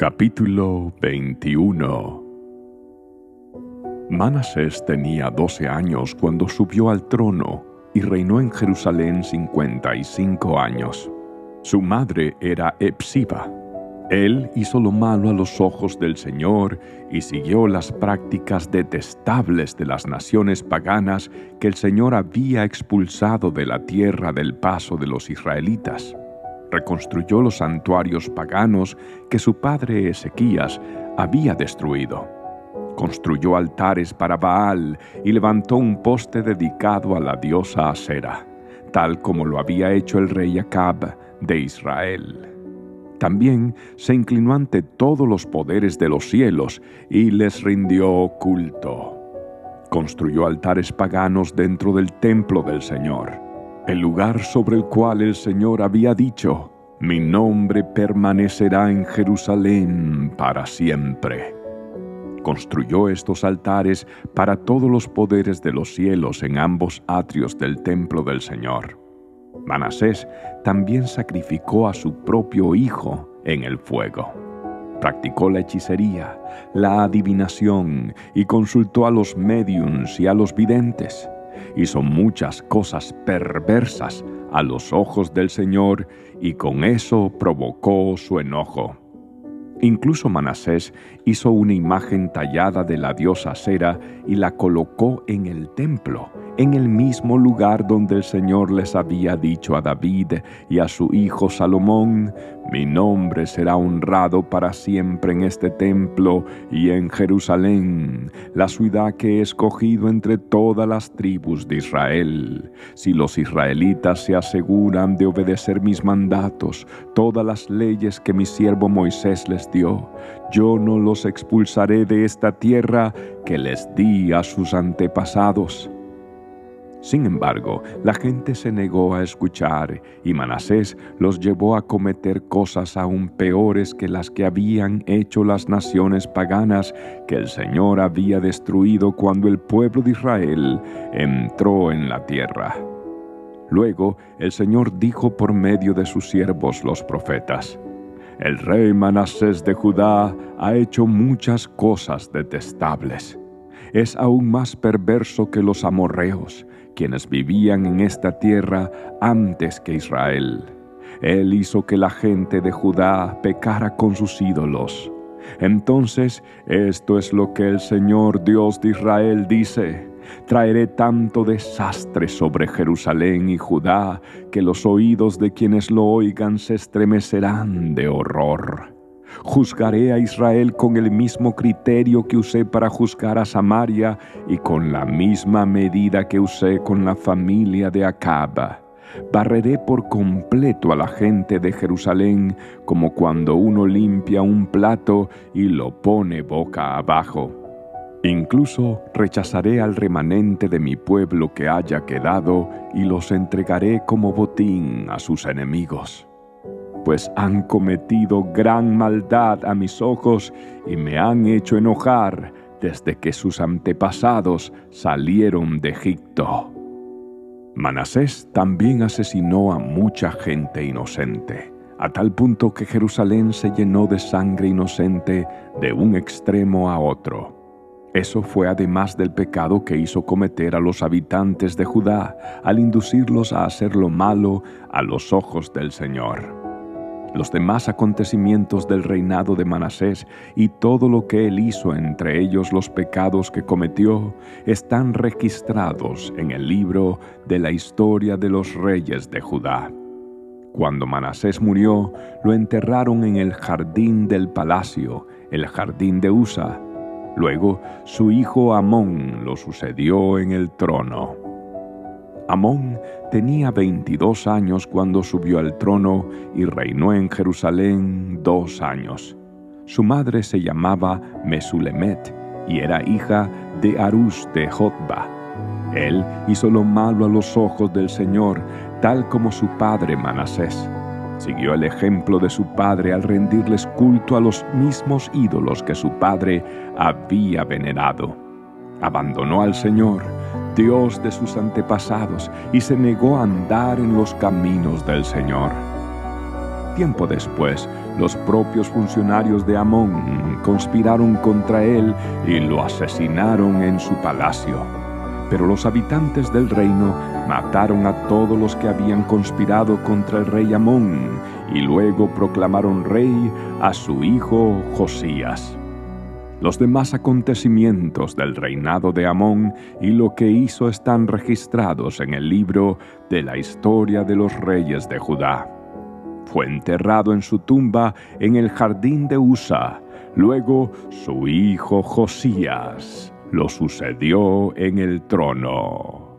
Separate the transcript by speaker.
Speaker 1: Capítulo 21 Manasés tenía doce años cuando subió al trono y reinó en Jerusalén cincuenta y cinco años. Su madre era Epsiba. Él hizo lo malo a los ojos del Señor y siguió las prácticas detestables de las naciones paganas que el Señor había expulsado de la tierra del paso de los israelitas. Reconstruyó los santuarios paganos que su padre Ezequías había destruido construyó altares para Baal y levantó un poste dedicado a la diosa Asera, tal como lo había hecho el rey Acab de Israel. También se inclinó ante todos los poderes de los cielos y les rindió culto. Construyó altares paganos dentro del templo del Señor, el lugar sobre el cual el Señor había dicho, mi nombre permanecerá en Jerusalén para siempre. Construyó estos altares para todos los poderes de los cielos en ambos atrios del templo del Señor. Manasés también sacrificó a su propio hijo en el fuego. Practicó la hechicería, la adivinación y consultó a los médiums y a los videntes. Hizo muchas cosas perversas a los ojos del Señor y con eso provocó su enojo. Incluso Manasés hizo una imagen tallada de la diosa Sera y la colocó en el templo, en el mismo lugar donde el Señor les había dicho a David y a su hijo Salomón, mi nombre será honrado para siempre en este templo y en Jerusalén, la ciudad que he escogido entre todas las tribus de Israel. Si los israelitas se aseguran de obedecer mis mandatos, todas las leyes que mi siervo Moisés les dio, yo no los expulsaré de esta tierra que les di a sus antepasados. Sin embargo, la gente se negó a escuchar y Manasés los llevó a cometer cosas aún peores que las que habían hecho las naciones paganas que el Señor había destruido cuando el pueblo de Israel entró en la tierra. Luego el Señor dijo por medio de sus siervos los profetas, El rey Manasés de Judá ha hecho muchas cosas detestables. Es aún más perverso que los amorreos quienes vivían en esta tierra antes que Israel. Él hizo que la gente de Judá pecara con sus ídolos. Entonces, esto es lo que el Señor Dios de Israel dice. Traeré tanto desastre sobre Jerusalén y Judá que los oídos de quienes lo oigan se estremecerán de horror. Juzgaré a Israel con el mismo criterio que usé para juzgar a Samaria y con la misma medida que usé con la familia de Acaba. Barreré por completo a la gente de Jerusalén como cuando uno limpia un plato y lo pone boca abajo. Incluso rechazaré al remanente de mi pueblo que haya quedado y los entregaré como botín a sus enemigos pues han cometido gran maldad a mis ojos y me han hecho enojar desde que sus antepasados salieron de Egipto. Manasés también asesinó a mucha gente inocente, a tal punto que Jerusalén se llenó de sangre inocente de un extremo a otro. Eso fue además del pecado que hizo cometer a los habitantes de Judá al inducirlos a hacer lo malo a los ojos del Señor los demás acontecimientos del reinado de Manasés y todo lo que él hizo, entre ellos los pecados que cometió, están registrados en el libro de la historia de los reyes de Judá. Cuando Manasés murió, lo enterraron en el jardín del palacio, el jardín de Usa. Luego, su hijo Amón lo sucedió en el trono. Amón tenía 22 años cuando subió al trono y reinó en Jerusalén dos años. Su madre se llamaba Mesulemet y era hija de Arús de Jotba. Él hizo lo malo a los ojos del Señor, tal como su padre Manasés. Siguió el ejemplo de su padre al rendirles culto a los mismos ídolos que su padre había venerado. Abandonó al Señor Dios de sus antepasados, y se negó a andar en los caminos del Señor. Tiempo después, los propios funcionarios de Amón conspiraron contra él y lo asesinaron en su palacio. Pero los habitantes del reino mataron a todos los que habían conspirado contra el rey Amón y luego proclamaron rey a su hijo Josías. Los demás acontecimientos del reinado de Amón y lo que hizo están registrados en el libro de la historia de los reyes de Judá. Fue enterrado en su tumba en el jardín de Usa. Luego su hijo Josías lo sucedió en el trono.